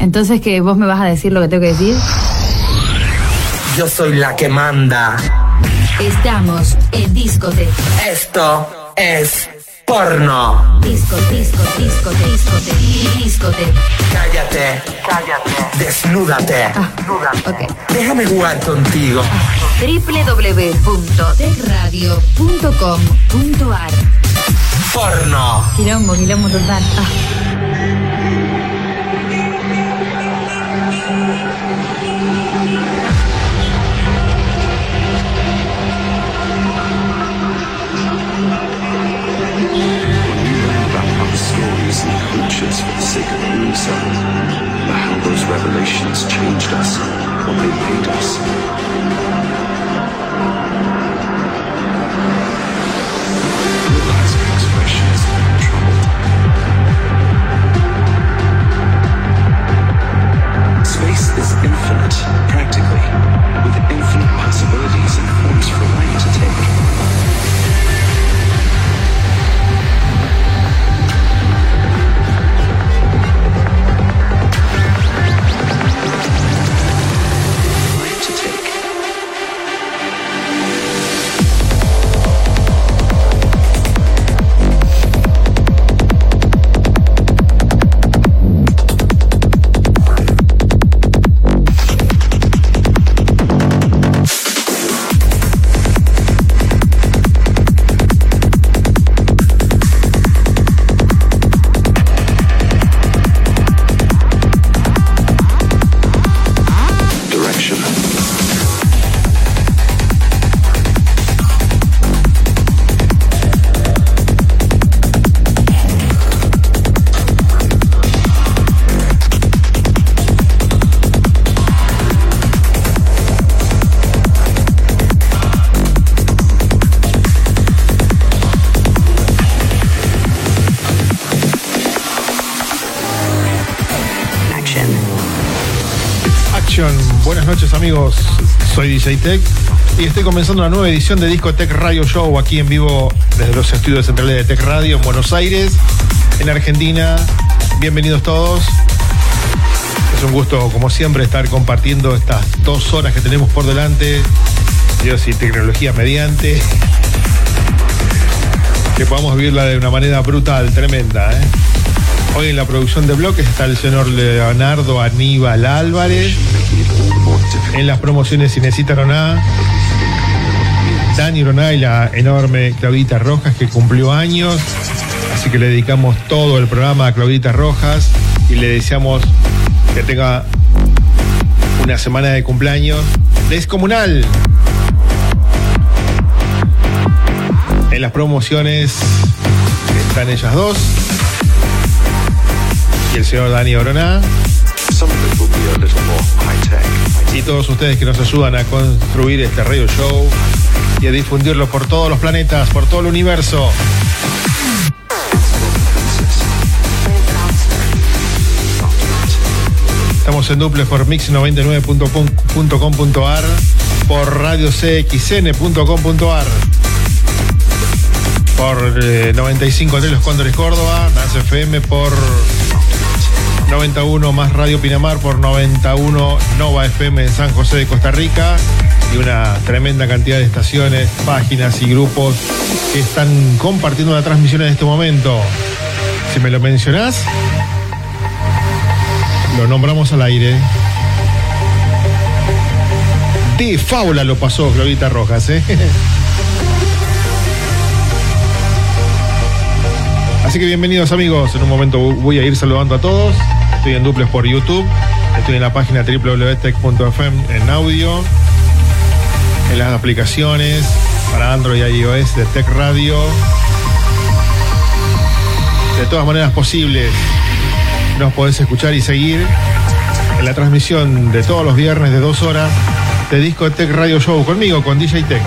Entonces, que vos me vas a decir lo que tengo que decir? Yo soy la que manda. Estamos en Discote. Esto es porno. Disco, disco, disco, discote, discote. Cállate, cállate. Desnúdate. Ah, ok. Déjame jugar contigo. www.tecradio.com.ar Porno. Quilombo, quilombo total. Ah. Sake of so, but how those revelations changed us, what they made us. Space is infinite, practically, amigos, soy DJ Tech y estoy comenzando una nueva edición de Disco Tech Radio Show aquí en vivo desde los estudios centrales de Tech Radio en Buenos Aires, en Argentina. Bienvenidos todos. Es un gusto, como siempre, estar compartiendo estas dos horas que tenemos por delante. Dios y tecnología mediante. Que podamos vivirla de una manera brutal, tremenda. ¿eh? Hoy en la producción de bloques está el señor Leonardo Aníbal Álvarez. En las promociones Cinesita Roná, Dani Roná y la enorme Claudita Rojas que cumplió años. Así que le dedicamos todo el programa a Claudita Rojas y le deseamos que tenga una semana de cumpleaños descomunal. En las promociones están ellas dos el señor Dani Oroná. Some of it will be a little more high tech. y todos ustedes que nos ayudan a construir este radio show y a difundirlo por todos los planetas, por todo el universo. Estamos en duples por mix99.com.ar, por radiocxn.com.ar, por eh, 95 de los Cóndores Córdoba, Dance FM por 91 más Radio Pinamar por 91 Nova FM en San José de Costa Rica y una tremenda cantidad de estaciones, páginas y grupos que están compartiendo la transmisión en este momento. Si me lo mencionás, lo nombramos al aire. De Faula lo pasó Claudita Rojas, ¿eh? Así que bienvenidos amigos, en un momento voy a ir saludando a todos. Estoy en duples por YouTube, estoy en la página www.tech.fm en audio, en las aplicaciones para Android y iOS de Tech Radio. De todas maneras posibles, nos podés escuchar y seguir en la transmisión de todos los viernes de dos horas de Disco Tech Radio Show conmigo, con DJ Tech.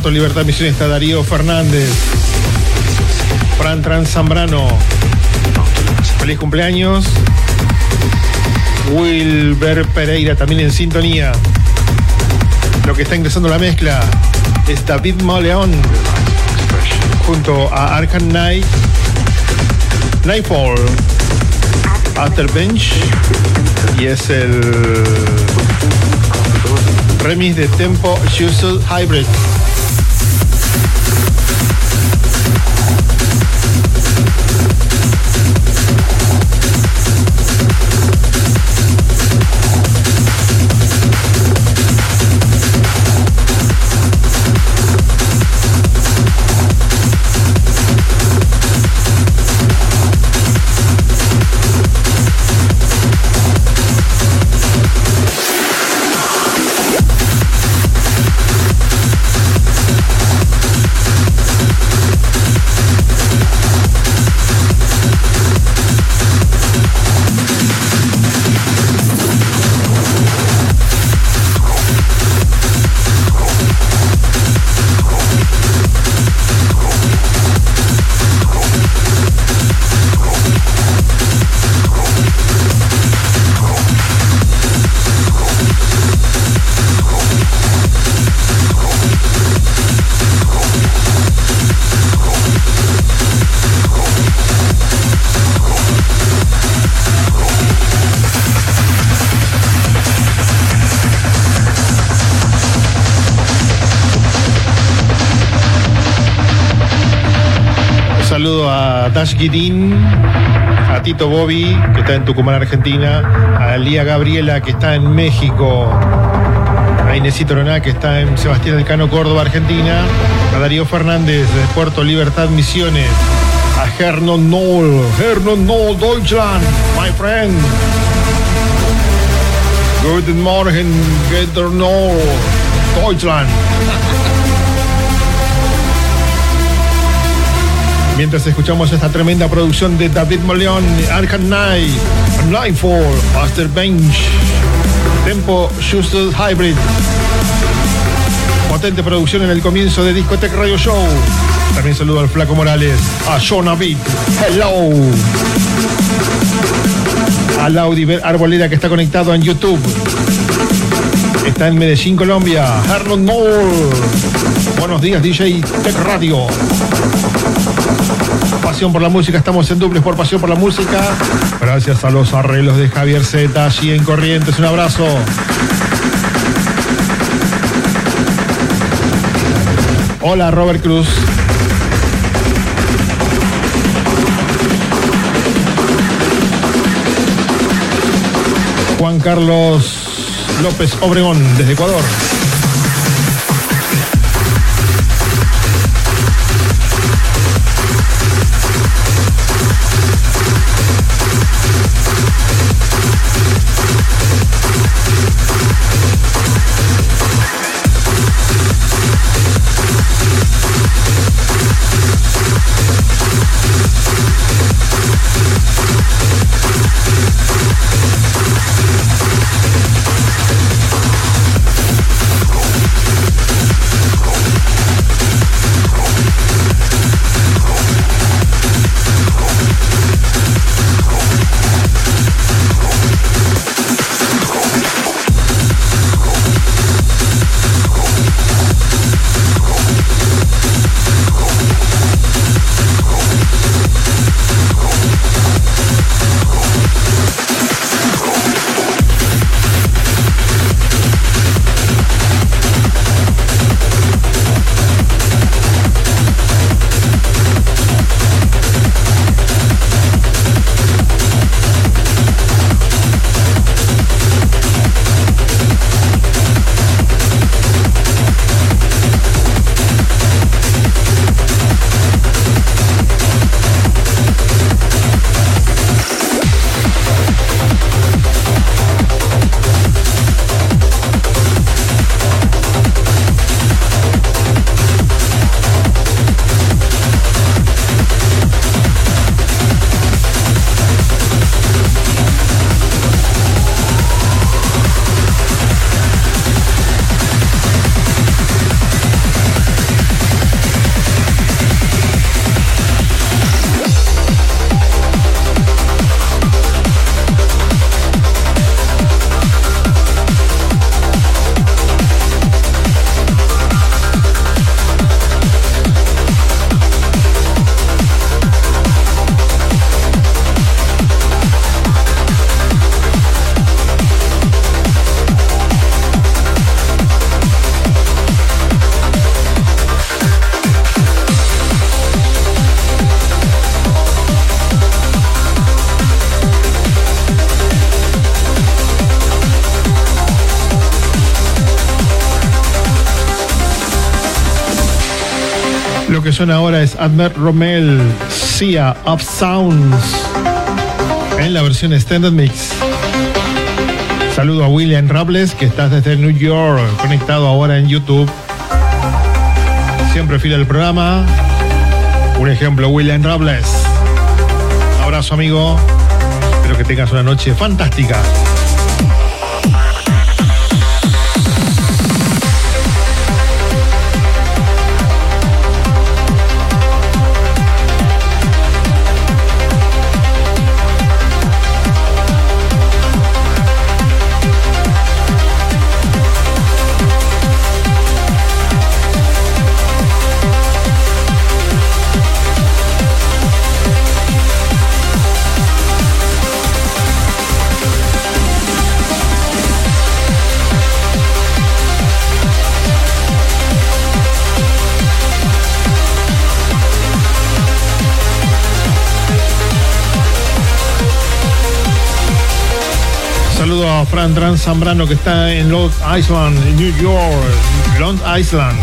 Puerto Libertad Misión está Darío Fernández. Fran Trans Zambrano. Feliz cumpleaños. Wilber Pereira también en sintonía. Lo que está ingresando la mezcla es David Moleón junto a Arkham Knight, Nightfall, After Bench y es el remix de Tempo Used Hybrid. Saludo a Dash Guidín, a Tito Bobby, que está en Tucumán, Argentina, a Lía Gabriela, que está en México, a Inesito Roná, que está en Sebastián del Cano, Córdoba, Argentina, a Darío Fernández de Puerto Libertad Misiones, a Hernon Noll, Hernon Noll, Deutschland, my friend. Guten Morgen, Guten Noll, Deutschland. Mientras escuchamos esta tremenda producción de David Moleón, Arkham Knight, Nightfall, Master Bench, Tempo Shusted Hybrid. Potente producción en el comienzo de Discotech Radio Show. También saludo al Flaco Morales, a Jonah Beat. Hello. A Laudi Arboleda que está conectado en YouTube. Está en Medellín, Colombia. Hernon Moore. Buenos días, DJ Tech Radio. Pasión por la música, estamos en duples por Pasión por la música. Gracias a los arreglos de Javier Z allí en Corrientes. Un abrazo. Hola, Robert Cruz. Juan Carlos López Obregón, desde Ecuador. Ahora es Admer Rommel, Sea of Sounds, en la versión Extended Mix. Saludo a William Rables, que está desde New York, conectado ahora en YouTube. Siempre fiel al programa. Un ejemplo, William Rables. Abrazo, amigo. Espero que tengas una noche fantástica. Fran Trans Zambrano que está en Long Island, New York. Long Island,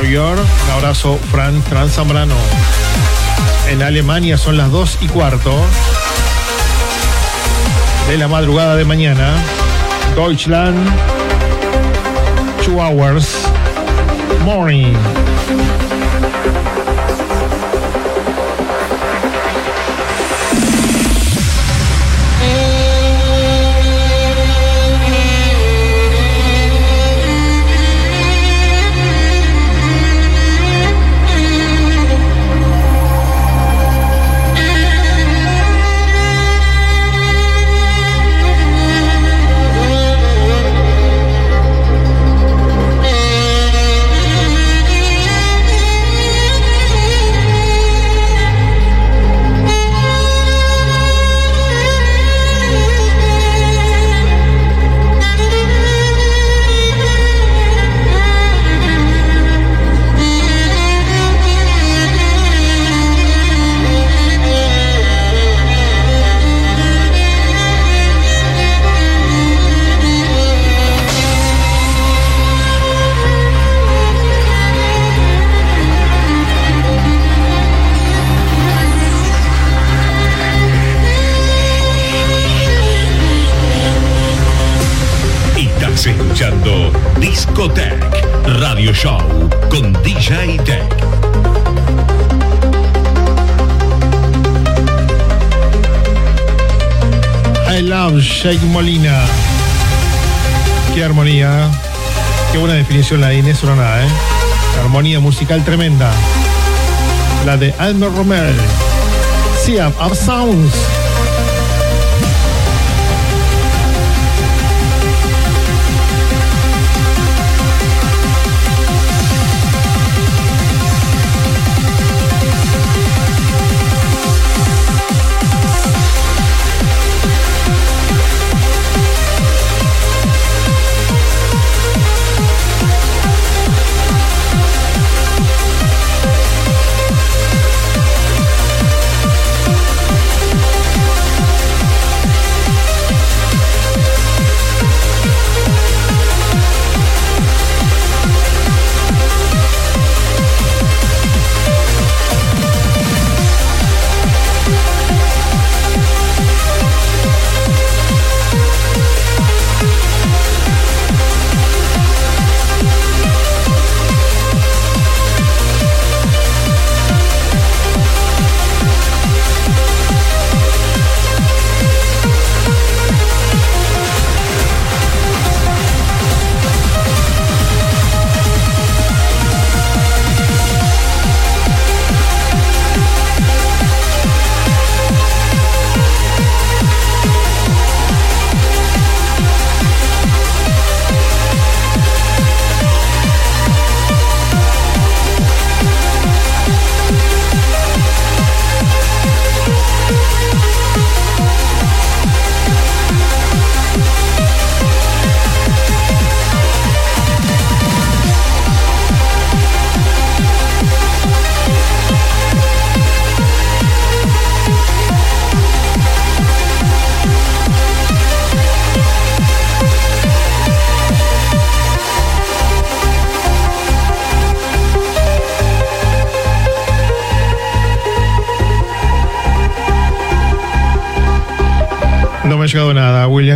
New York. Un abrazo, Fran Trans Zambrano. En Alemania son las 2 y cuarto de la madrugada de mañana. Deutschland, 2 hours, morning. La de Inés Oroná, ¿eh? Armonía musical tremenda. La de Almer Romero. Sea of Sounds.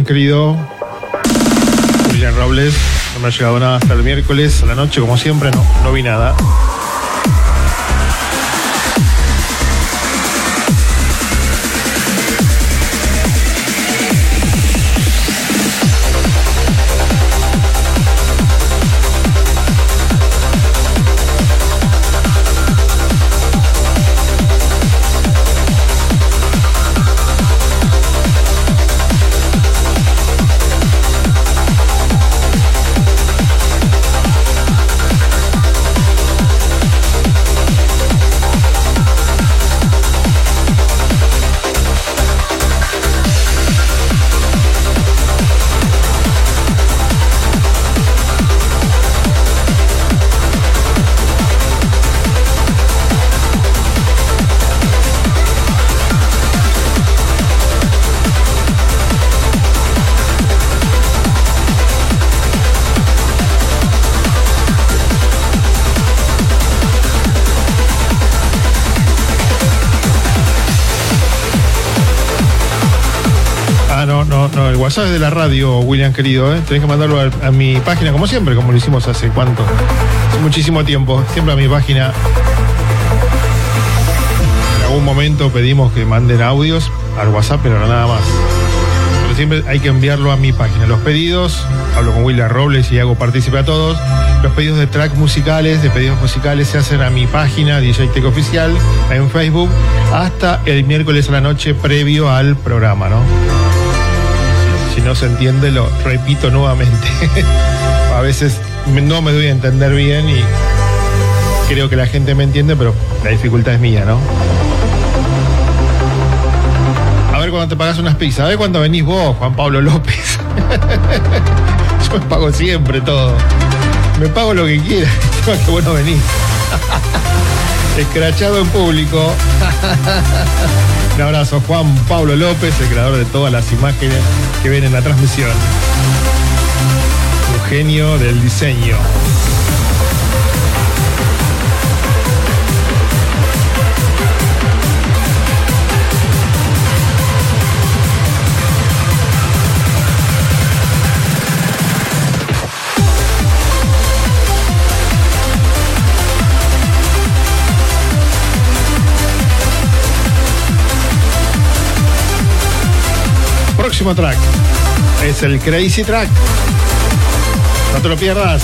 Querido. William Robles, no me ha llegado nada hasta el miércoles a la noche, como siempre, no, no vi nada. No, no, el WhatsApp es de la radio, William querido, ¿eh? Tenés que mandarlo a, a mi página, como siempre, como lo hicimos hace cuánto, hace muchísimo tiempo, siempre a mi página. En algún momento pedimos que manden audios al WhatsApp, pero no nada más. Pero siempre hay que enviarlo a mi página. Los pedidos, hablo con William Robles y hago partícipe a todos. Los pedidos de track musicales, de pedidos musicales, se hacen a mi página DJ Tech Oficial en Facebook hasta el miércoles a la noche previo al programa, ¿no? Si no se entiende, lo repito nuevamente. a veces no me doy a entender bien y creo que la gente me entiende, pero la dificultad es mía, ¿no? A ver cuando te pagas unas pizzas, a ver cuando venís vos, Juan Pablo López. Yo me pago siempre todo. Me pago lo que quiera. Qué bueno venís. Escrachado en público. Un abrazo, Juan Pablo López, el creador de todas las imágenes que ven en la transmisión. Un genio del diseño. Próximo track es el Crazy Track. No te lo pierdas.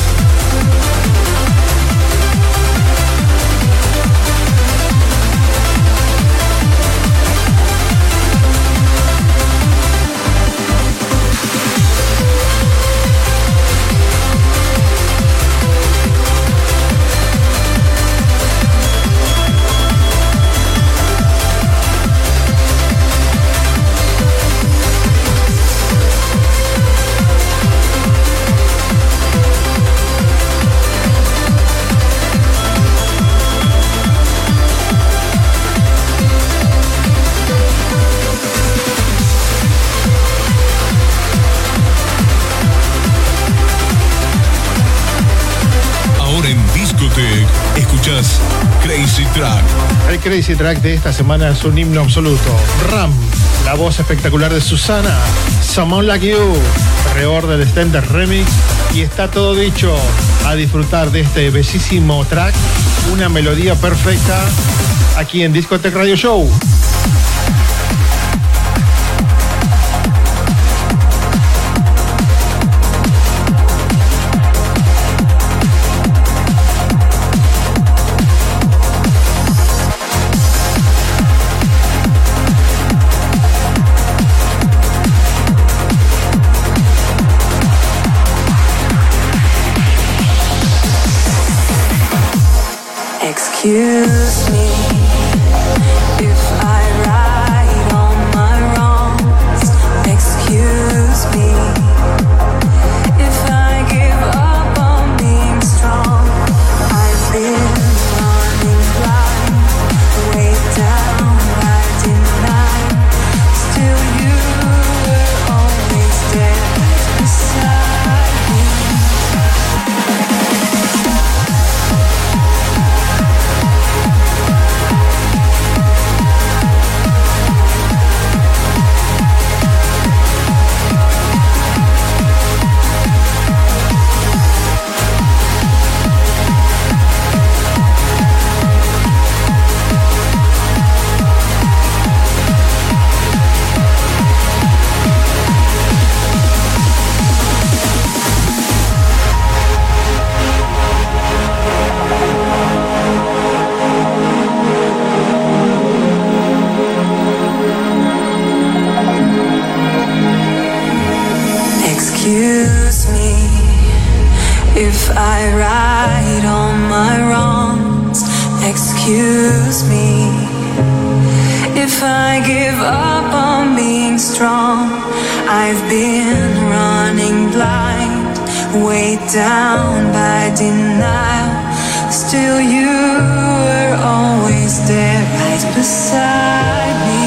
El Crazy Track de esta semana es un himno absoluto. Ram, la voz espectacular de Susana. Someone Like You, reorder extended remix. Y está todo dicho a disfrutar de este bellísimo track. Una melodía perfecta aquí en Discotech Radio Show. Excuse me I right all my wrongs. Excuse me if I give up on being strong. I've been running blind, weighed down by denial. Still, you were always there, right beside me.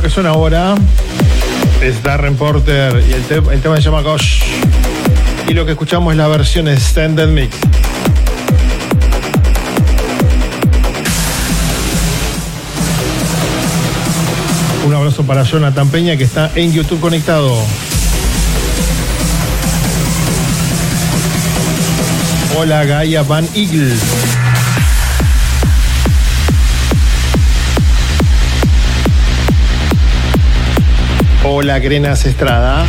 Que suena ahora es Darren Porter y el, el tema se llama Gosh. Y lo que escuchamos es la versión Extended Mix. Un abrazo para Jonathan Peña que está en YouTube conectado. Hola Gaia Van Eagle. Hola Grenas Estrada.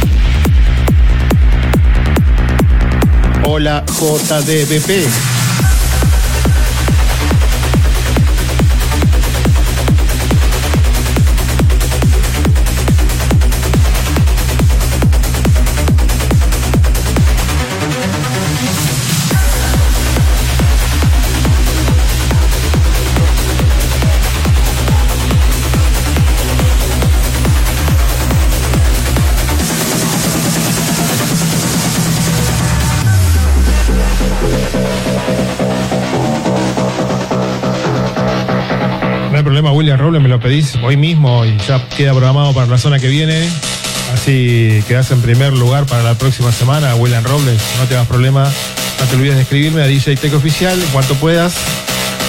Hola JDBP. William Robles, me lo pedís hoy mismo y ya queda programado para la zona que viene. Así quedás en primer lugar para la próxima semana, William Robles, no te hagas problema. No te olvides de escribirme a DJ Tech Oficial en cuanto puedas.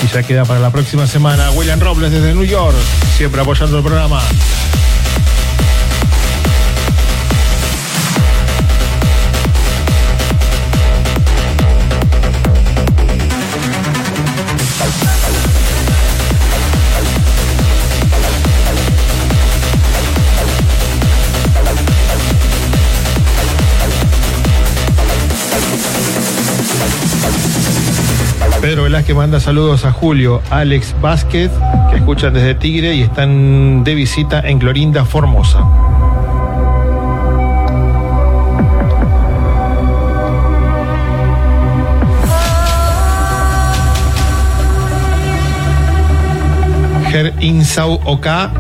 Y ya queda para la próxima semana William Robles desde New York, siempre apoyando el programa. Pedro Velázquez manda saludos a Julio, Alex Vázquez, que escuchan desde Tigre y están de visita en Clorinda, Formosa. Ger Insau Oka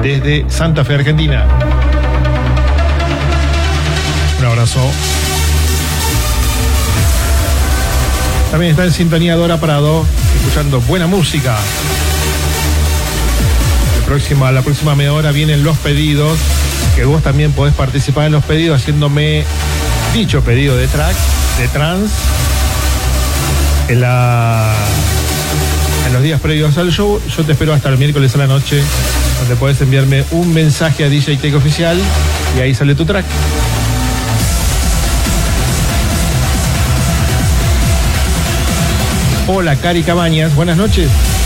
desde Santa Fe, Argentina. Un abrazo. También está en sintonía Dora Prado, escuchando buena música. La próxima, la próxima media hora vienen los pedidos, que vos también podés participar en los pedidos haciéndome dicho pedido de track, de trans, en, la, en los días previos al show. Yo te espero hasta el miércoles a la noche, donde podés enviarme un mensaje a DJ Tech Oficial y ahí sale tu track. Hola, Cari Cabañas, buenas noches.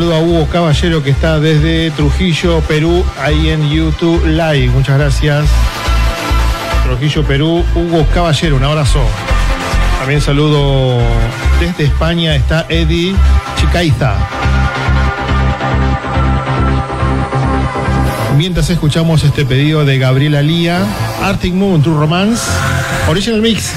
Saludo a Hugo Caballero que está desde Trujillo, Perú, ahí en YouTube Live. Muchas gracias. Trujillo, Perú, Hugo Caballero, un abrazo. También saludo desde España, está Eddie Chicaiza. Mientras escuchamos este pedido de Gabriela Lía, Arctic Moon, True Romance, Original Mix.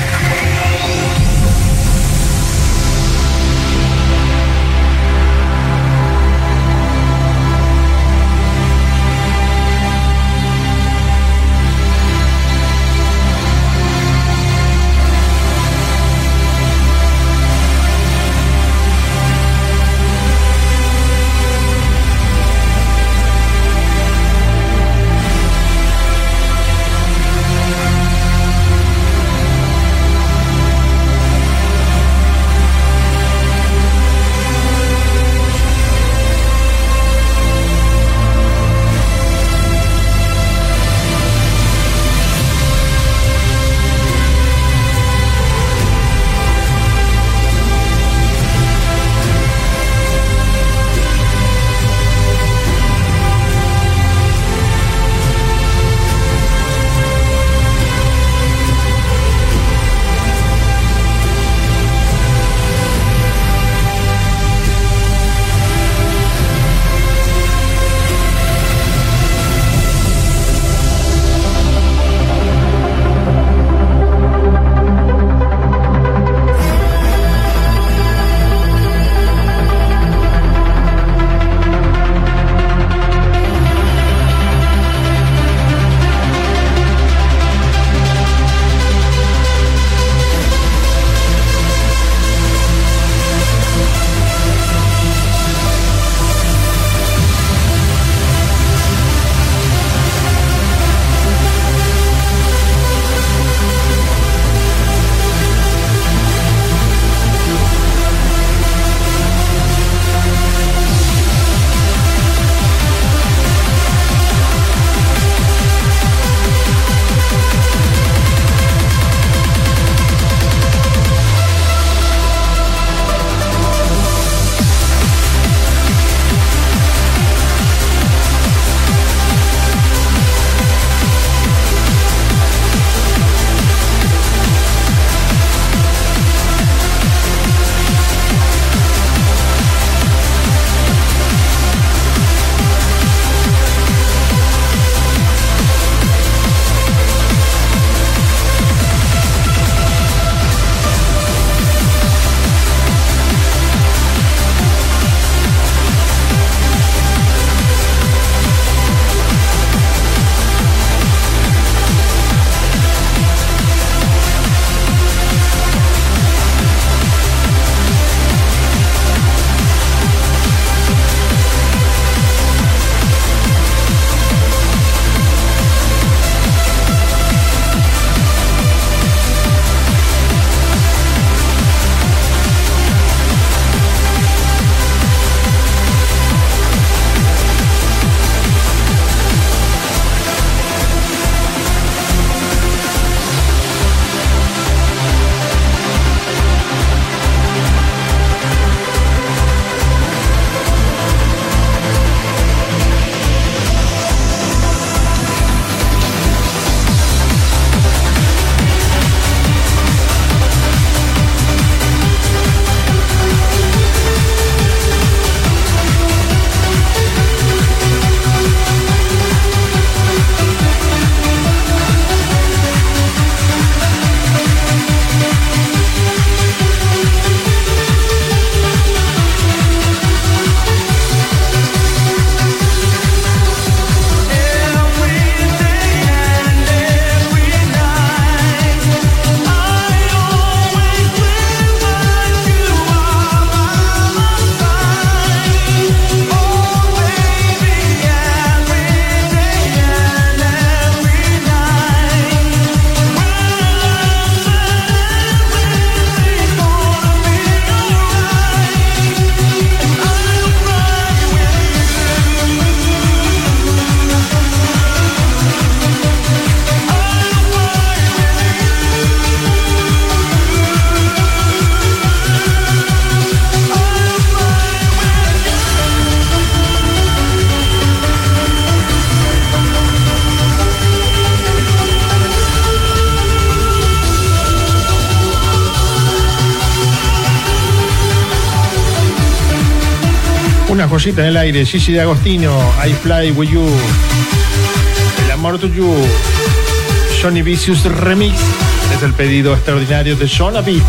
En el aire, Gigi de Agostino, I Fly With You, El Amor to You, Johnny Vicious Remix, es el pedido extraordinario de John Beat.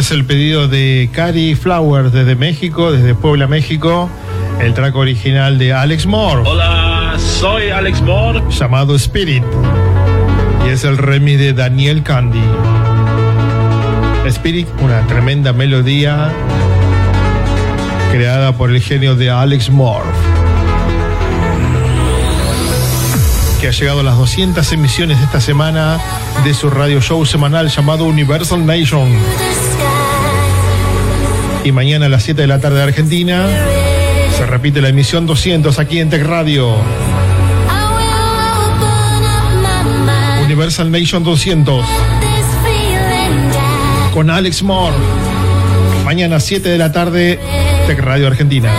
Este es el pedido de Cari Flowers desde México, desde Puebla, México. El track original de Alex Moore, Hola, soy Alex Moore. llamado Spirit. Y es el remix de Daniel Candy. Spirit, una tremenda melodía creada por el genio de Alex Moore. Que ha llegado a las 200 emisiones de esta semana de su radio show semanal llamado Universal Nation. Y mañana a las 7 de la tarde de Argentina se repite la emisión 200 aquí en Tech Radio. Universal Nation 200 con Alex Moore. Mañana 7 de la tarde, Tech Radio Argentina.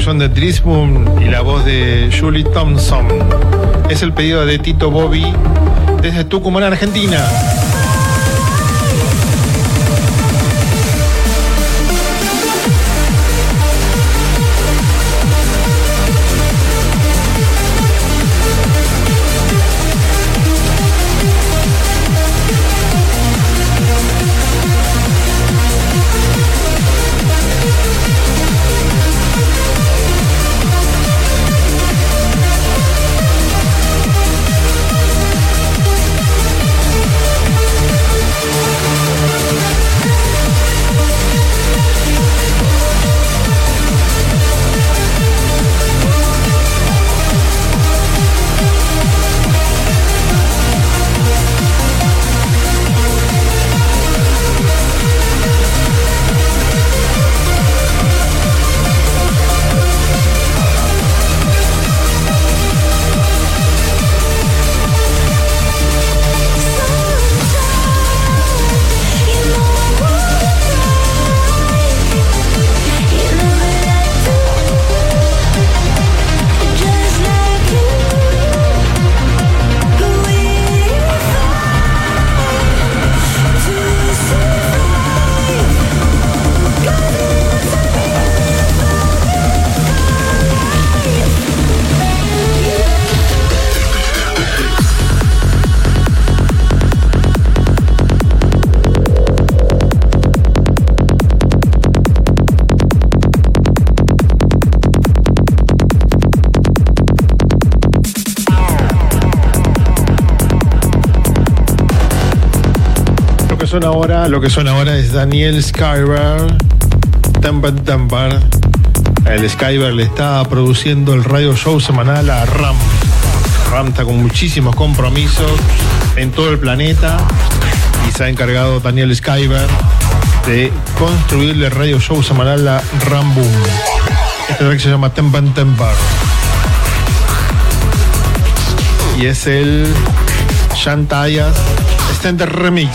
Producción de Trismoon y la voz de Julie Thompson. Es el pedido de Tito Bobby desde Tucumán, Argentina. Suena ahora, lo que suena ahora es Daniel Skyber, Temper Temper. El Skyber le está produciendo el radio show semanal a RAM. RAM está con muchísimos compromisos en todo el planeta y se ha encargado Daniel Skyber de construirle el radio show semanal a RAM Boom. Este track se llama Temper Temper. Y es el Shantayas Extended Remix.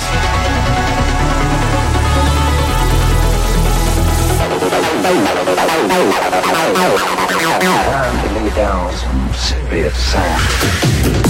Time to lay down some serious sound.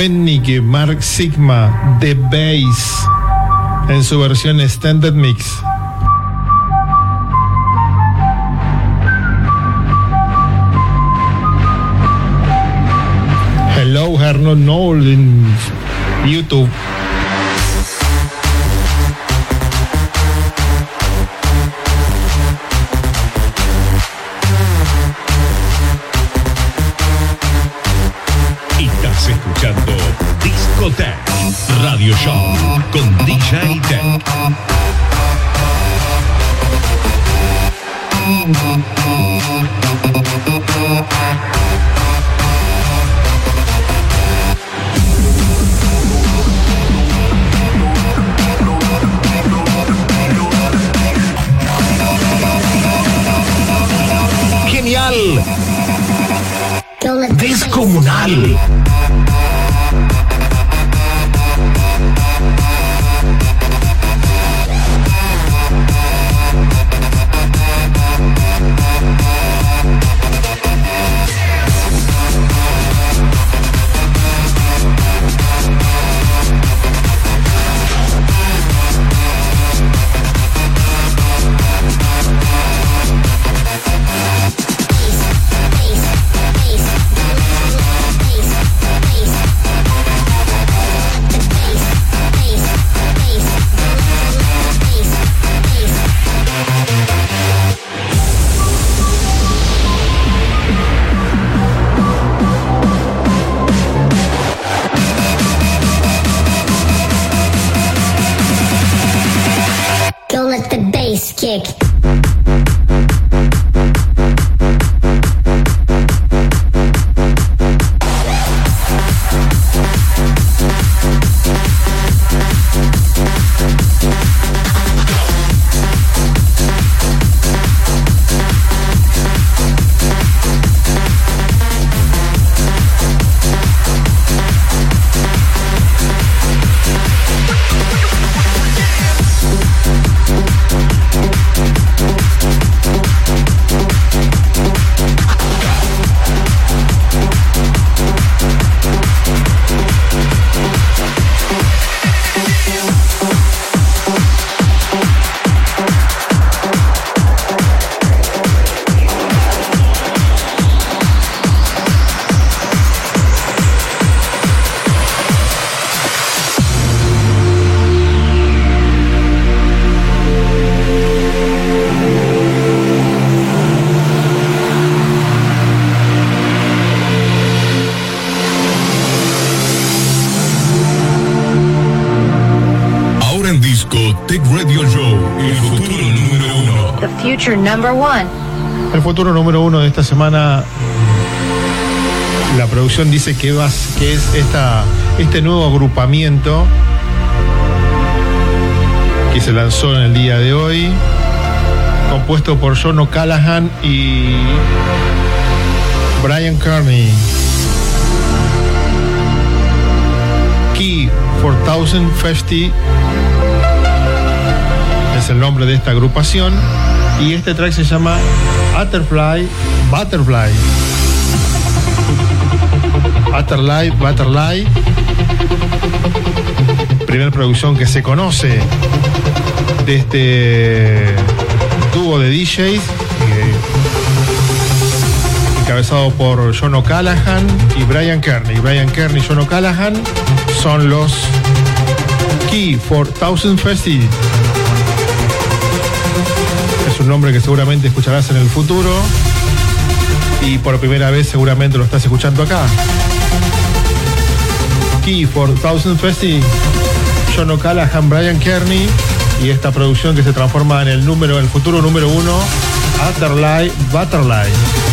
Bennike Mark Sigma The Bass en su versión Standard Mix. Hello Herno Noel en YouTube. Futuro número uno de esta semana, la producción dice que, vas, que es esta, este nuevo agrupamiento que se lanzó en el día de hoy, compuesto por John O'Callaghan y Brian Kearney. Key 4050 es el nombre de esta agrupación y este track se llama Butterfly Butterfly. Butterfly Butterfly. Primera producción que se conoce de este dúo de DJs eh, encabezado por John O'Callaghan y Brian Kearney. Brian Kearney y John O'Callaghan son los Key 4000 Festival es un nombre que seguramente escucharás en el futuro y por primera vez seguramente lo estás escuchando acá. Key 4000 Festi, John O'Callaghan, Brian Kearney y esta producción que se transforma en el número, el futuro número uno, Butterfly Butterfly.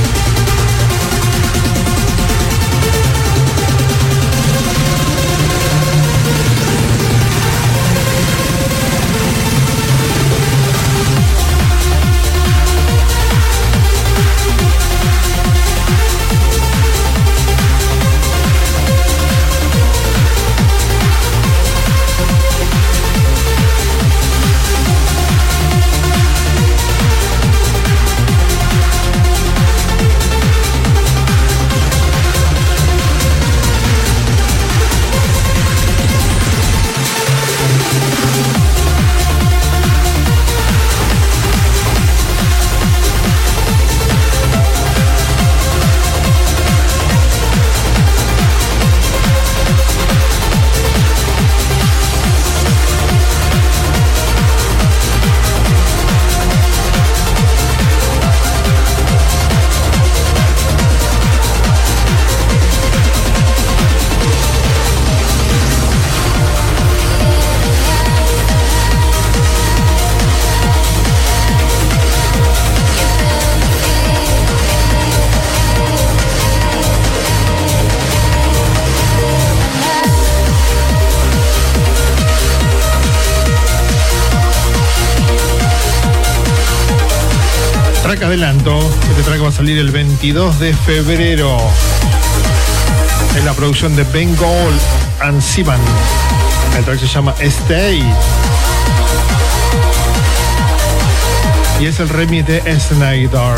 Salir el 22 de febrero. En la producción de Ben Gold and Sivan. El track se llama Stay. Y es el remix de Snyder.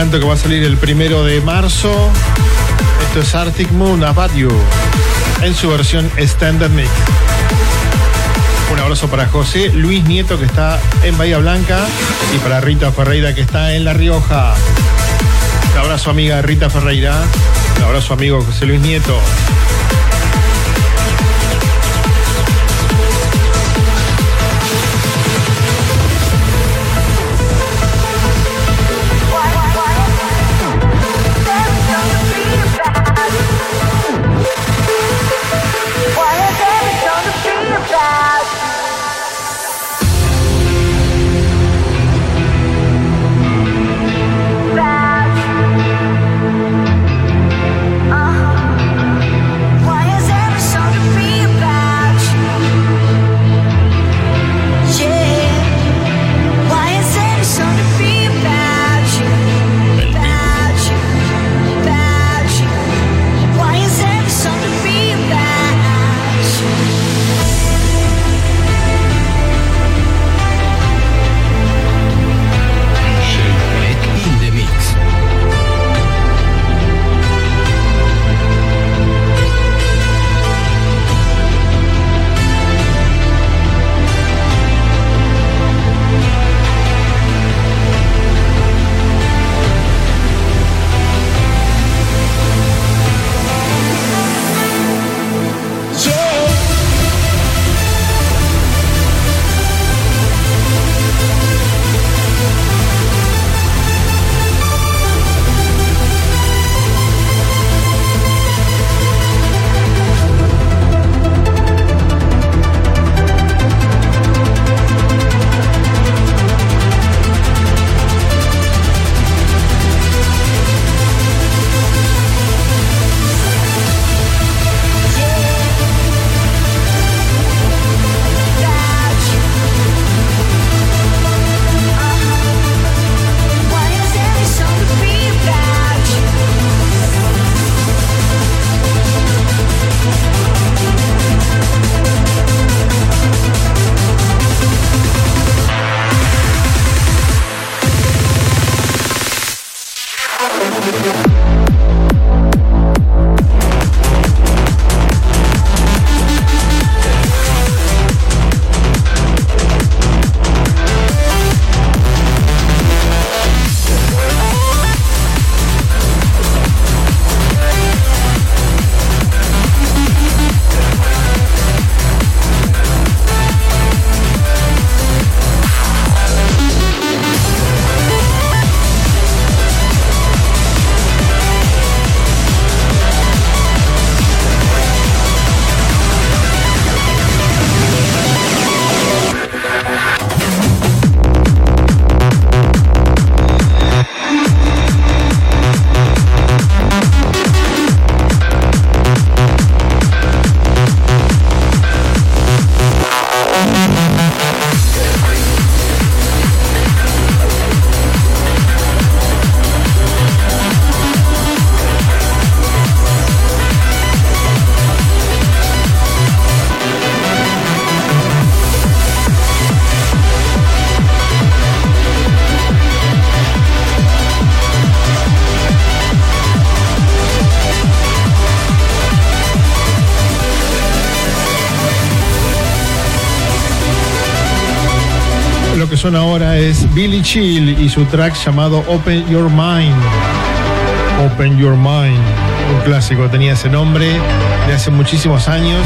Adelanto que va a salir el primero de marzo. Esto es Arctic Moon About You en su versión Standard Mix. Un abrazo para José Luis Nieto que está en Bahía Blanca y para Rita Ferreira que está en La Rioja. Un abrazo amiga Rita Ferreira. Un abrazo amigo José Luis Nieto. Ahora es Billy Chill y su track llamado Open Your Mind. Open Your Mind. Un clásico, tenía ese nombre de hace muchísimos años.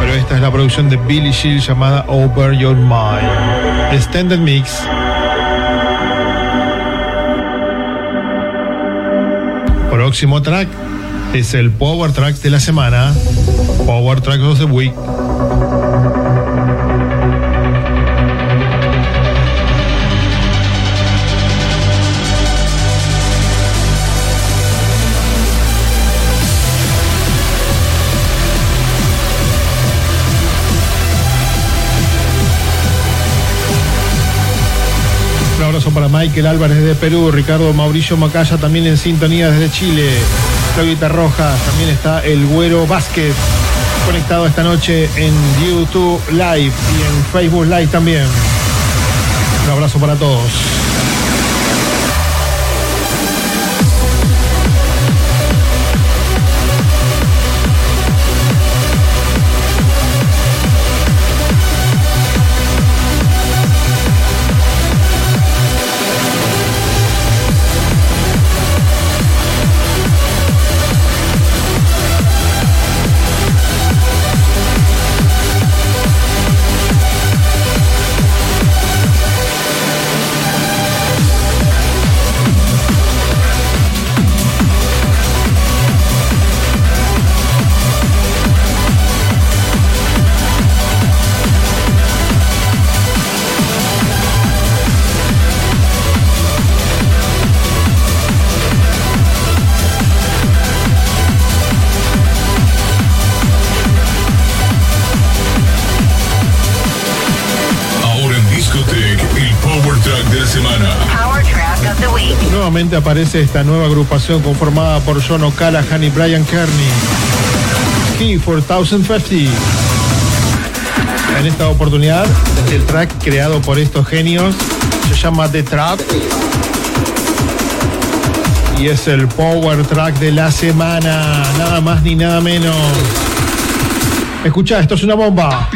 Pero esta es la producción de Billy Chill llamada Open Your Mind. Extended Mix. Próximo track es el Power Track de la semana. Power Track of the Week. Abrazo para Michael Álvarez de Perú, Ricardo Mauricio Macaya también en sintonía desde Chile, Claudita Rojas, también está el Güero Vázquez conectado esta noche en YouTube Live y en Facebook Live también. Un abrazo para todos. Aparece esta nueva agrupación conformada por John O'Callaghan y Brian Kearney. Key 4050. En esta oportunidad, el track creado por estos genios se llama The Trap. Y es el Power Track de la semana, nada más ni nada menos. Escucha, esto es una bomba.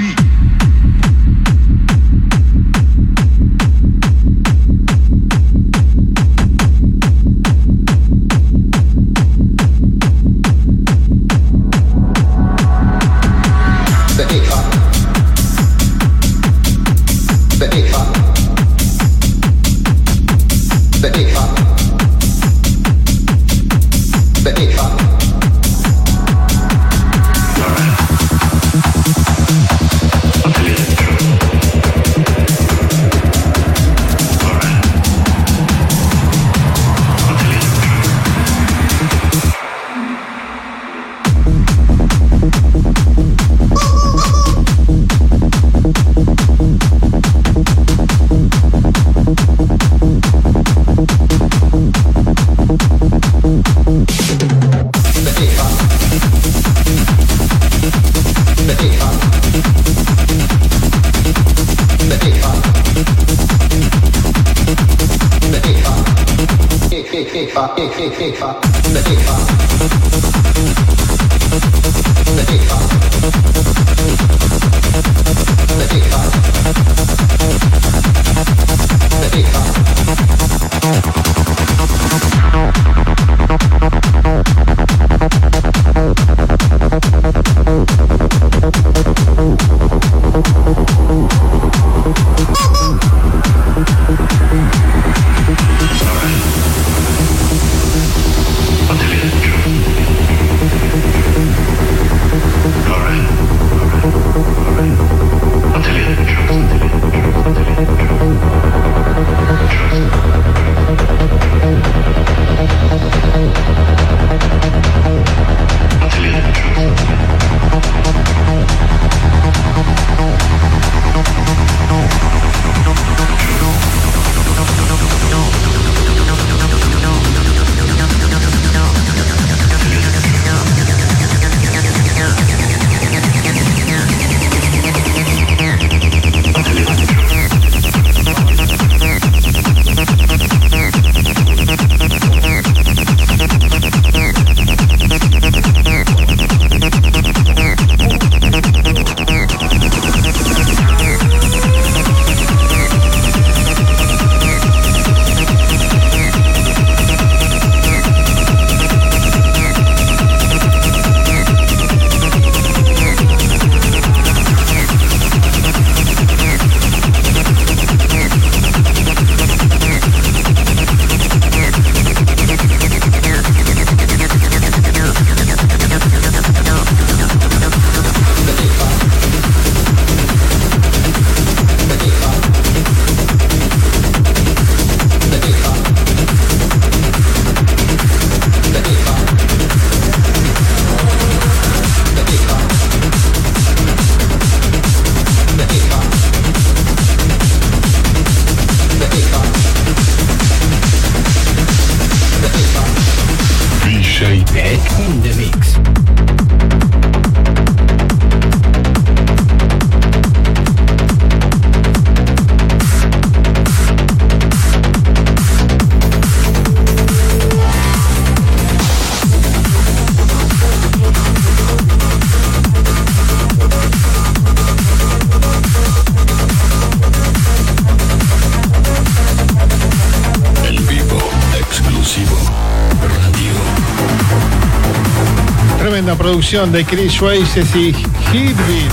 De Chris Schweizer y Hitbeat.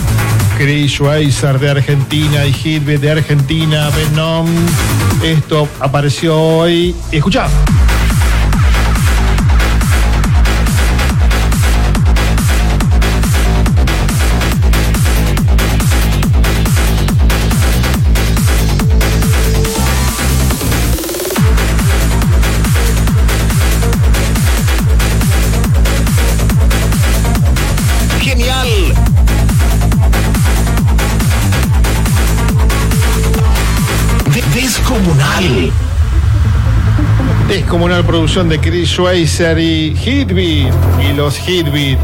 Chris Schweizer de Argentina y Hitbeat de Argentina, Venom. Esto apareció hoy. Escucha. Descomunal producción de Chris Schweizer y Hitbeat. Y los Hitbeat.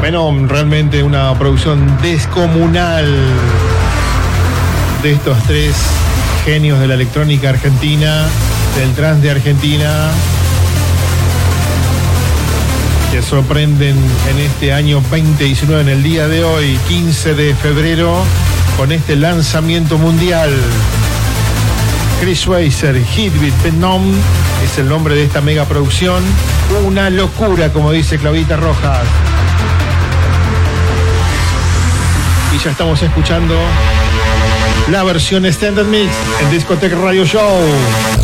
Venom, realmente una producción descomunal de estos tres genios de la electrónica argentina, del trans de Argentina, que sorprenden en este año 2019, en el día de hoy, 15 de febrero, con este lanzamiento mundial. Chris Schweizer, Hitbit Venom es el nombre de esta mega producción. Una locura, como dice Claudita Rojas. Y ya estamos escuchando la versión Standard Mix en Discotech Radio Show.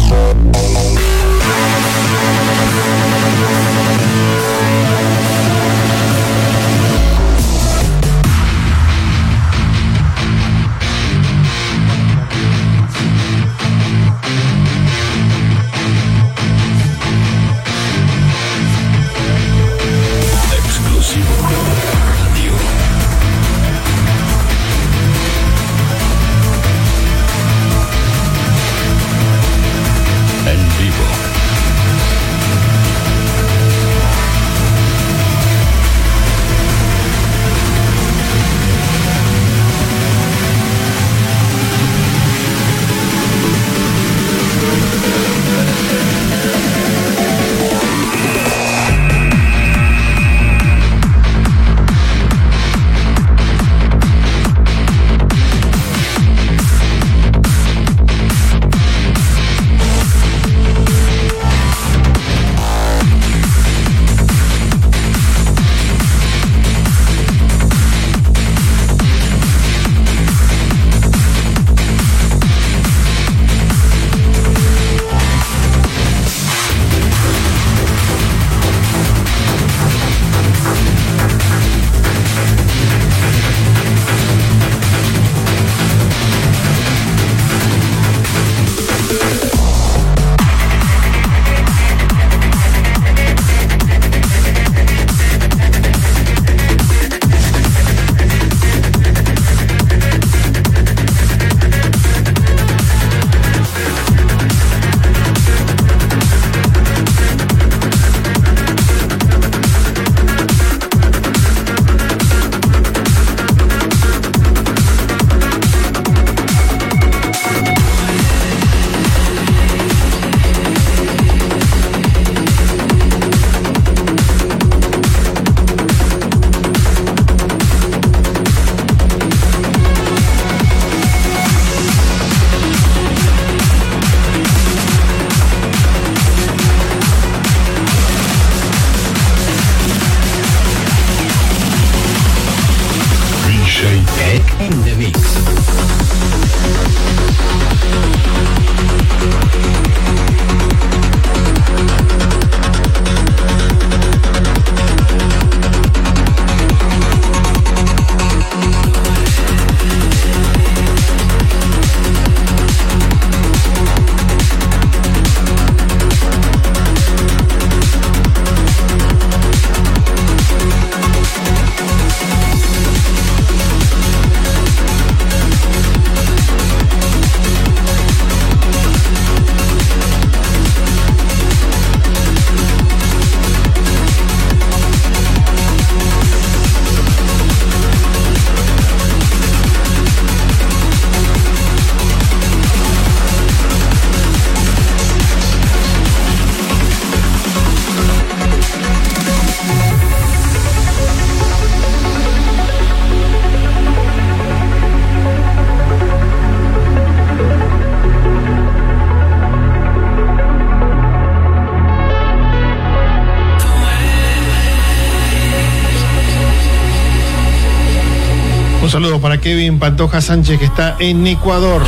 Para Kevin Pantoja Sánchez que está en Ecuador.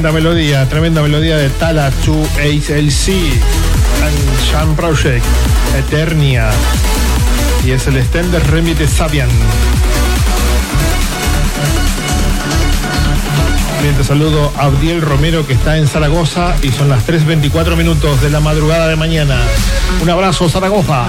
Tremenda melodía, tremenda melodía de Tala 2 HLC, and Sham Project, Eternia. Y es el extender remix de Sabian. Mientras saludo a Abdiel Romero que está en Zaragoza y son las 3.24 minutos de la madrugada de mañana. Un abrazo, Zaragoza.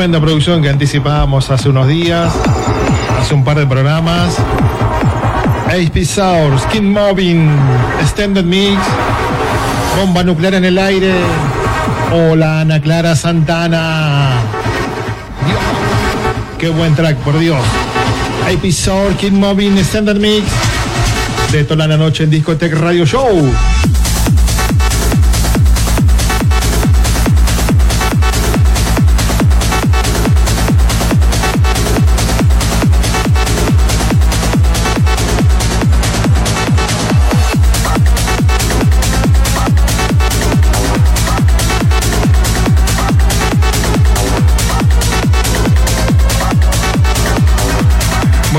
Tremenda producción que anticipábamos hace unos días, hace un par de programas. HP Sour, Skin Mobbing, Extended Mix, Bomba Nuclear en el aire. Hola Ana Clara Santana. Dios, qué buen track, por Dios. AP Sour, Skin Mobbing, Extended Mix. De toda la noche en Discotech Radio Show.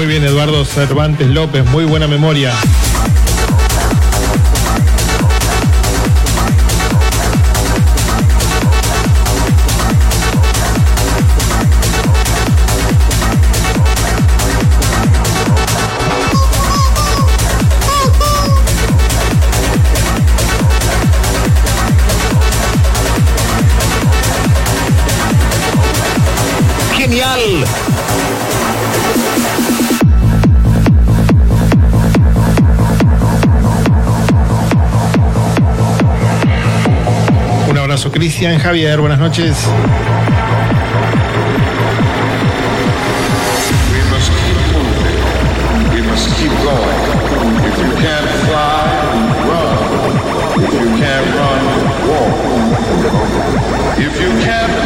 Muy bien, Eduardo Cervantes López, muy buena memoria.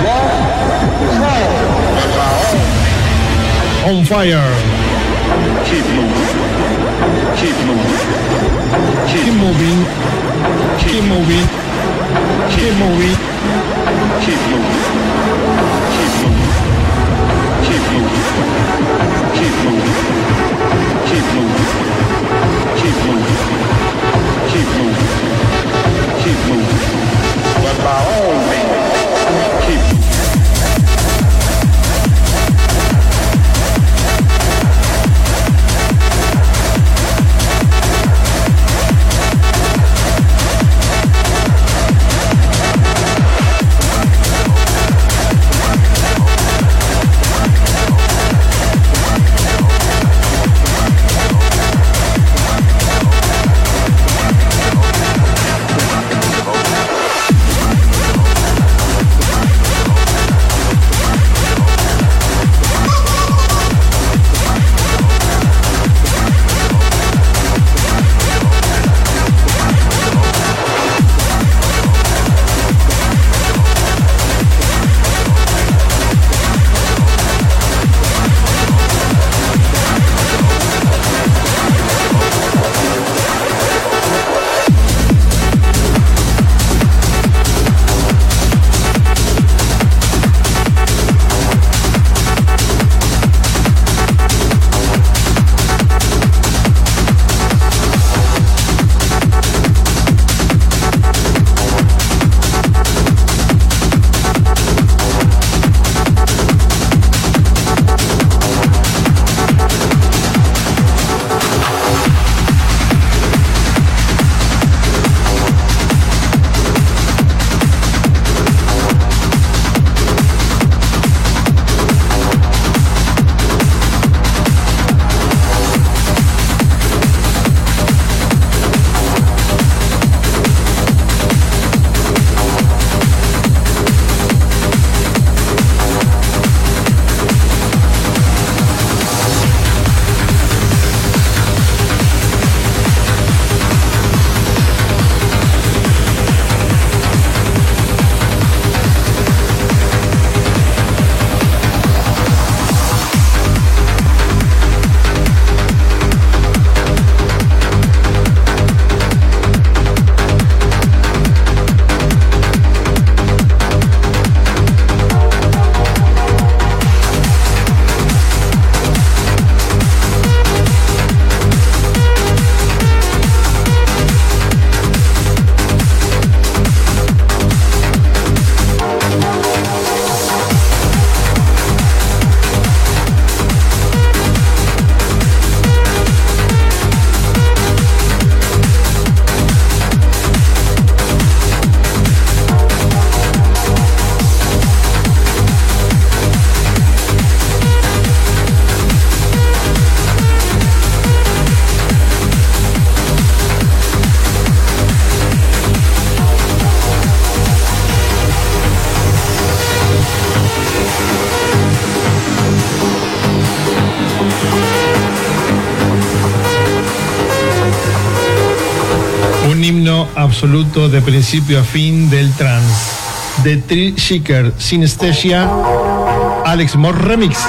Walk, crawl. But by all On fire. keep moving. Keep moving. Keep moving. Keep moving. Keep moving. Keep moving. Keep moving. Keep moving. Keep moving. Keep moving. Keep moving. Keep moving. Keep moving. But by all means, keep de principio a fin del trans. The Tree Seeker, Sinestesia, Alex Moore Remix.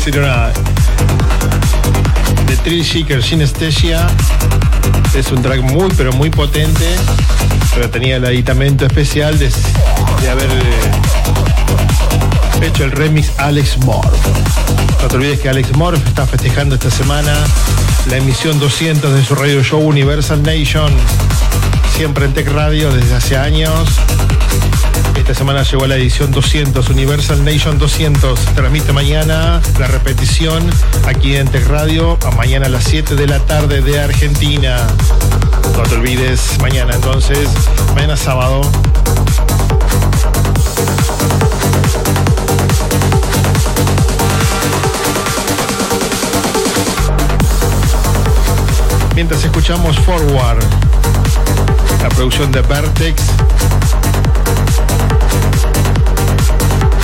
Inés Ironada. The Thrill Seeker es un track muy, pero muy potente, pero tenía el aditamento especial de, de haber eh, hecho el remix Alex Morph. No te olvides que Alex Morph está festejando esta semana la emisión 200 de su radio show Universal Nation, siempre en Tech Radio desde hace años. Esta semana llegó la edición 200, Universal Nation 200. Se transmite mañana la repetición aquí en Tech Radio, a mañana a las 7 de la tarde de Argentina. No te olvides, mañana entonces, mañana sábado. Mientras escuchamos Forward, la producción de Vertex,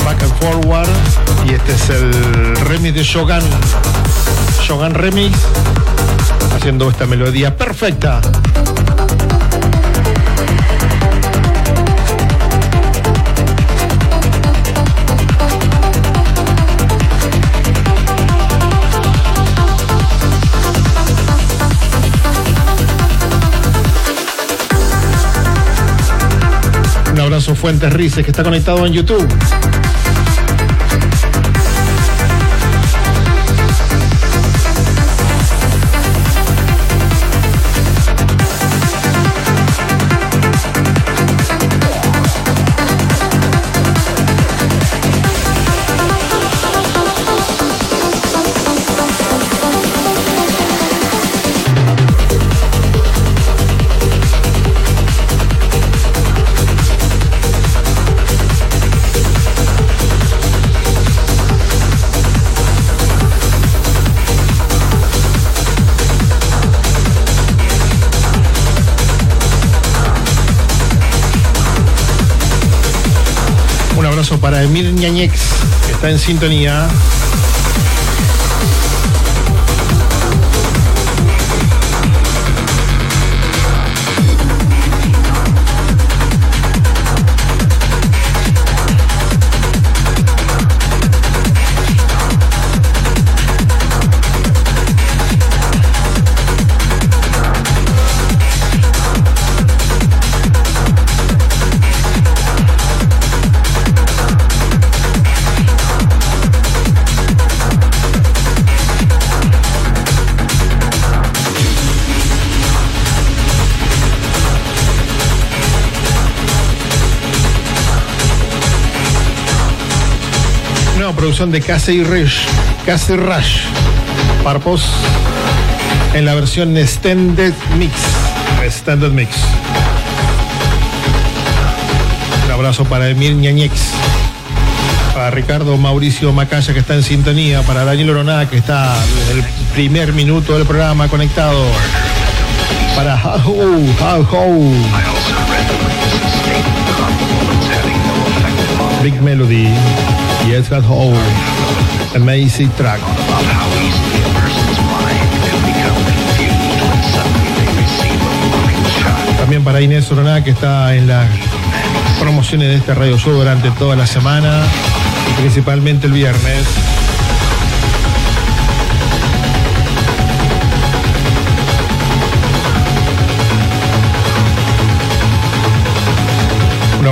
Back and Forward, y este es el remix de Shogun, Shogun Remix, haciendo esta melodía perfecta. Fuentes Rices que está conectado en YouTube. Para Emil Ñañex, está en sintonía. Producción de Casey Rush. Casey Rush. Purpose. En la versión Extended Mix. Extended Mix. Un abrazo para Emil Ñañex. Para Ricardo Mauricio Macaya que está en sintonía. Para Daniel Oroná que está el primer minuto del programa conectado. Para How How. Big Melody. Amazing track. También para Inés Oroná, que está en las promociones de este radio show durante toda la semana, y principalmente el viernes.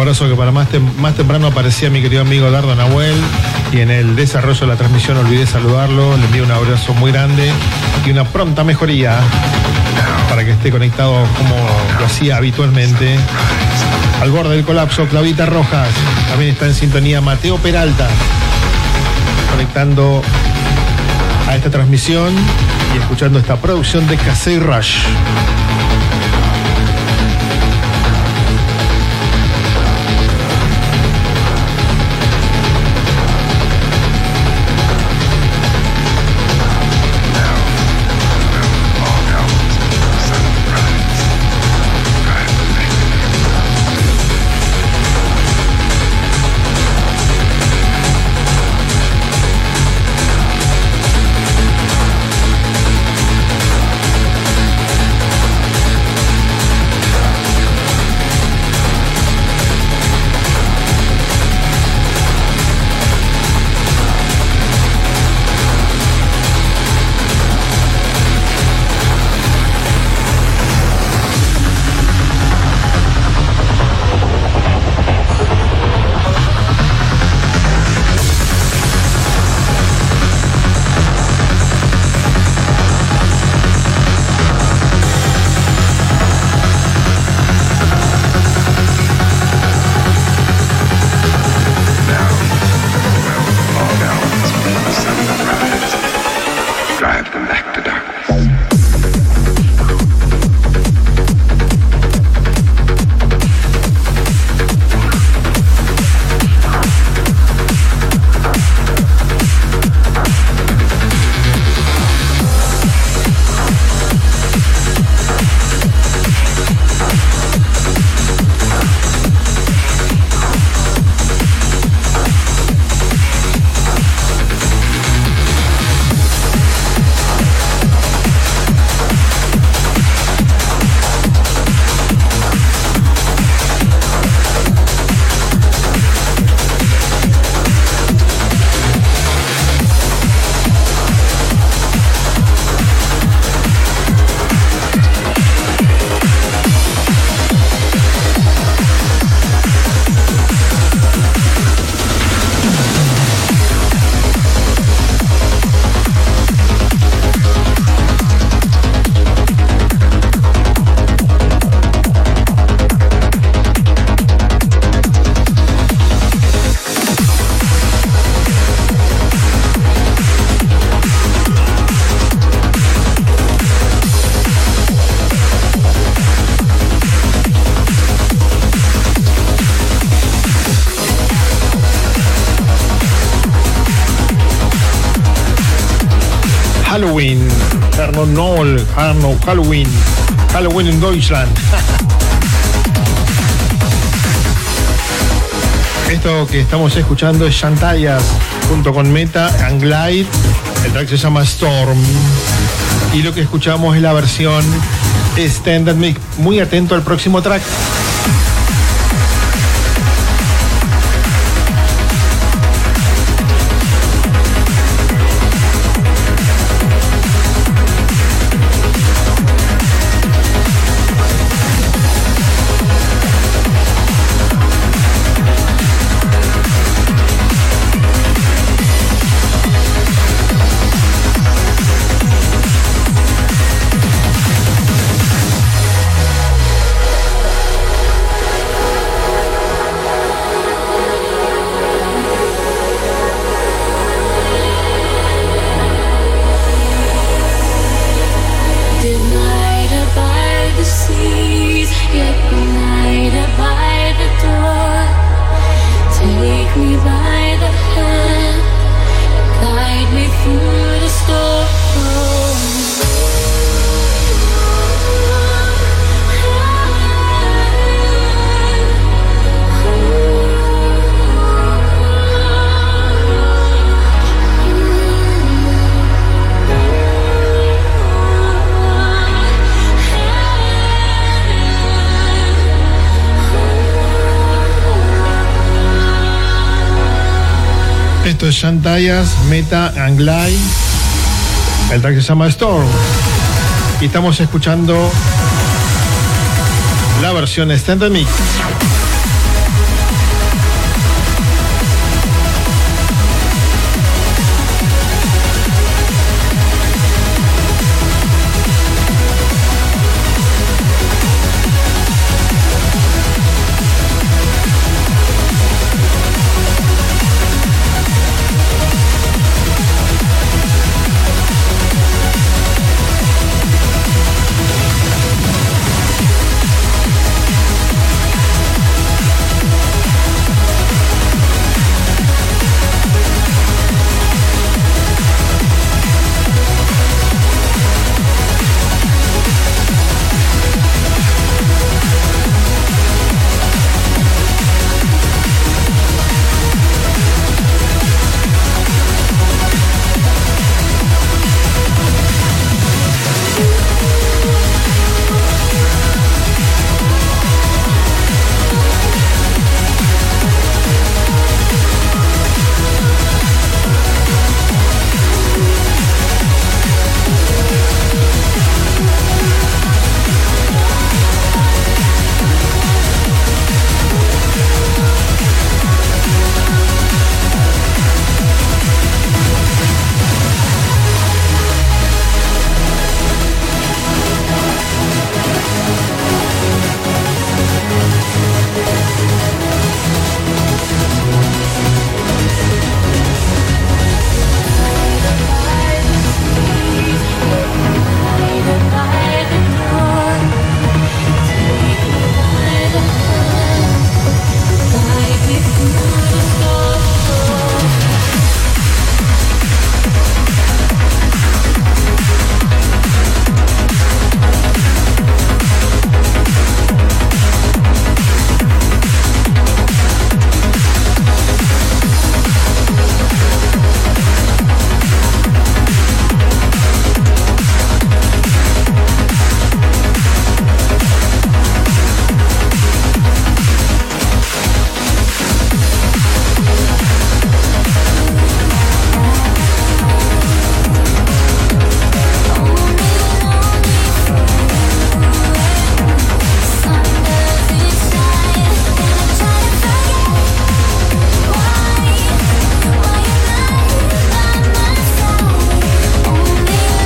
Abrazo que para más, tem- más temprano aparecía mi querido amigo Dardo Nahuel y en el desarrollo de la transmisión olvidé saludarlo, le envío un abrazo muy grande y una pronta mejoría para que esté conectado como lo hacía habitualmente. Al borde del colapso, Clavita Rojas, también está en sintonía Mateo Peralta, conectando a esta transmisión y escuchando esta producción de Casey Rush. Herno Halloween, Halloween en Deutschland. Esto que estamos escuchando es Shantayas junto con Meta and Glide. El track se llama Storm. Y lo que escuchamos es la versión Extended Mix. Muy atento al próximo track. Shantayas, Meta and Glide. El track se llama Storm. Y estamos escuchando la versión Extended Mix.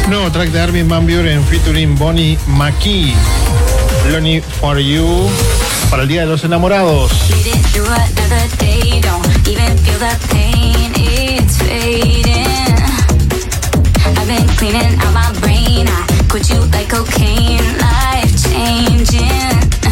Nuevo track de Armin Van Buren featuring Bonnie McKee. Lonely for You para el Día de los Enamorados. Cleaning out my brain, I quit you like cocaine, life changing.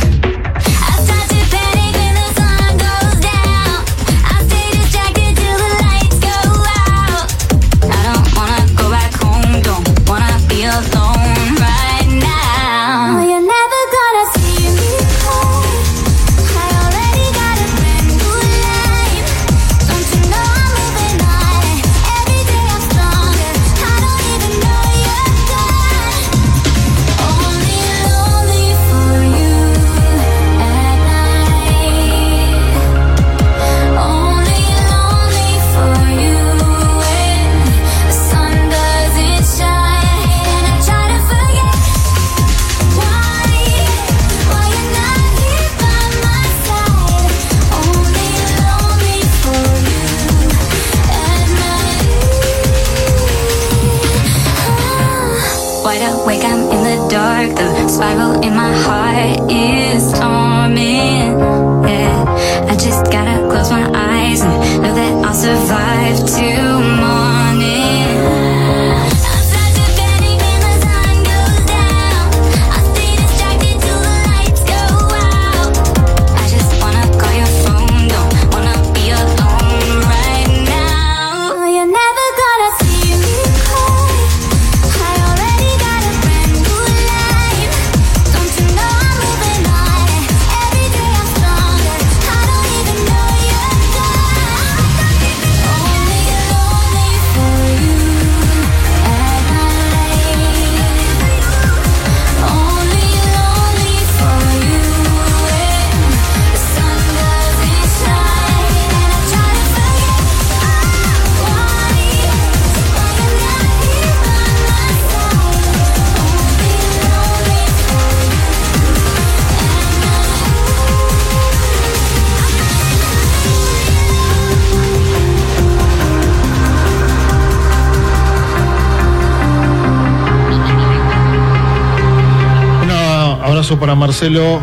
Para Marcelo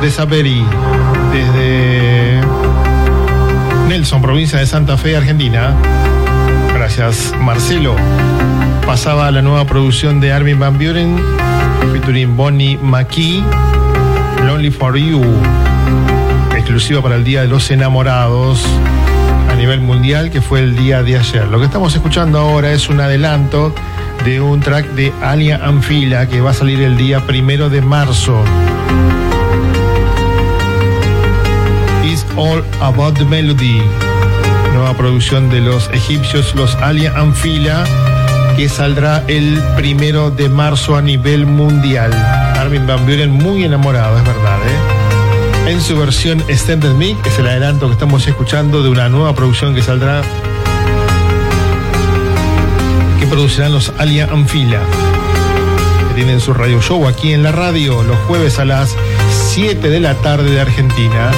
de Saperi, desde Nelson, provincia de Santa Fe, Argentina. Gracias, Marcelo. Pasaba la nueva producción de Armin Van Buren, featuring Bonnie McKee, Lonely for You, exclusiva para el Día de los Enamorados a nivel mundial, que fue el día de ayer. Lo que estamos escuchando ahora es un adelanto de un track de Alia Anfila que va a salir el día primero de marzo. It's All About the Melody, nueva producción de los egipcios, los Alia Anfila, que saldrá el primero de marzo a nivel mundial. Armin Van Buren muy enamorado, es verdad, ¿eh? En su versión Extended Mix, que es el adelanto que estamos escuchando de una nueva producción que saldrá producirán los Alia Anfila, tienen su radio show aquí en la radio los jueves a las 7 de la tarde de Argentina,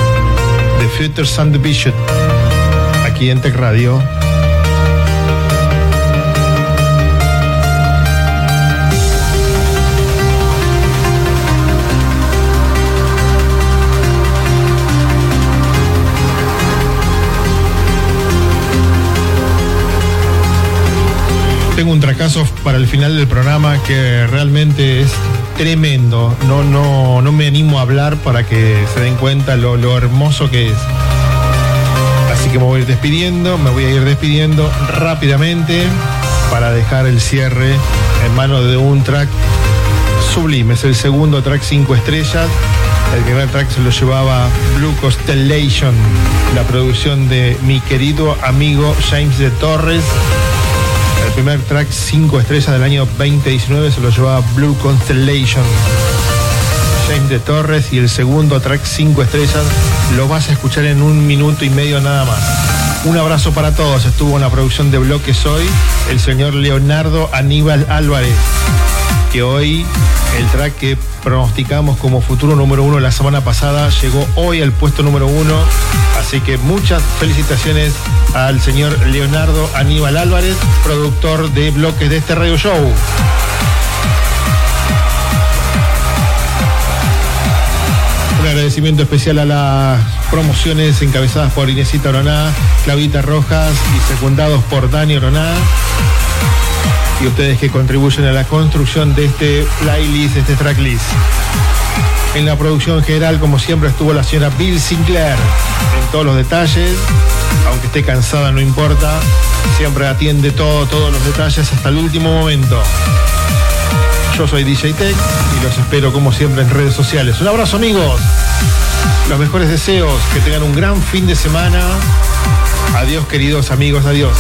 de Future Sound Division, aquí en Tech Radio. Tengo un fracaso para el final del programa que realmente es tremendo. No, no, no me animo a hablar para que se den cuenta lo, lo hermoso que es. Así que me voy a ir despidiendo, me voy a ir despidiendo rápidamente para dejar el cierre en manos de un track sublime. Es el segundo track 5 estrellas. El primer track se lo llevaba Blue Constellation, la producción de mi querido amigo James de Torres. Primer track 5 estrellas del año 2019 se lo llevaba Blue Constellation. James de Torres y el segundo track 5 estrellas lo vas a escuchar en un minuto y medio nada más. Un abrazo para todos. Estuvo en la producción de Bloques hoy el señor Leonardo Aníbal Álvarez, que hoy el track que pronosticamos como futuro número uno la semana pasada llegó hoy al puesto número uno. Así que muchas felicitaciones al señor Leonardo Aníbal Álvarez, productor de bloques de este radio show. Un agradecimiento especial a las promociones encabezadas por Inesita Oroná, Clavita Rojas y secundados por Dani Oroná. Y ustedes que contribuyen a la construcción de este playlist, este tracklist. En la producción general, como siempre, estuvo la señora Bill Sinclair en todos los detalles. Aunque esté cansada, no importa. Siempre atiende todo, todos los detalles hasta el último momento. Yo soy DJ Tech y los espero como siempre en redes sociales. Un abrazo amigos. Los mejores deseos. Que tengan un gran fin de semana. Adiós queridos amigos. Adiós.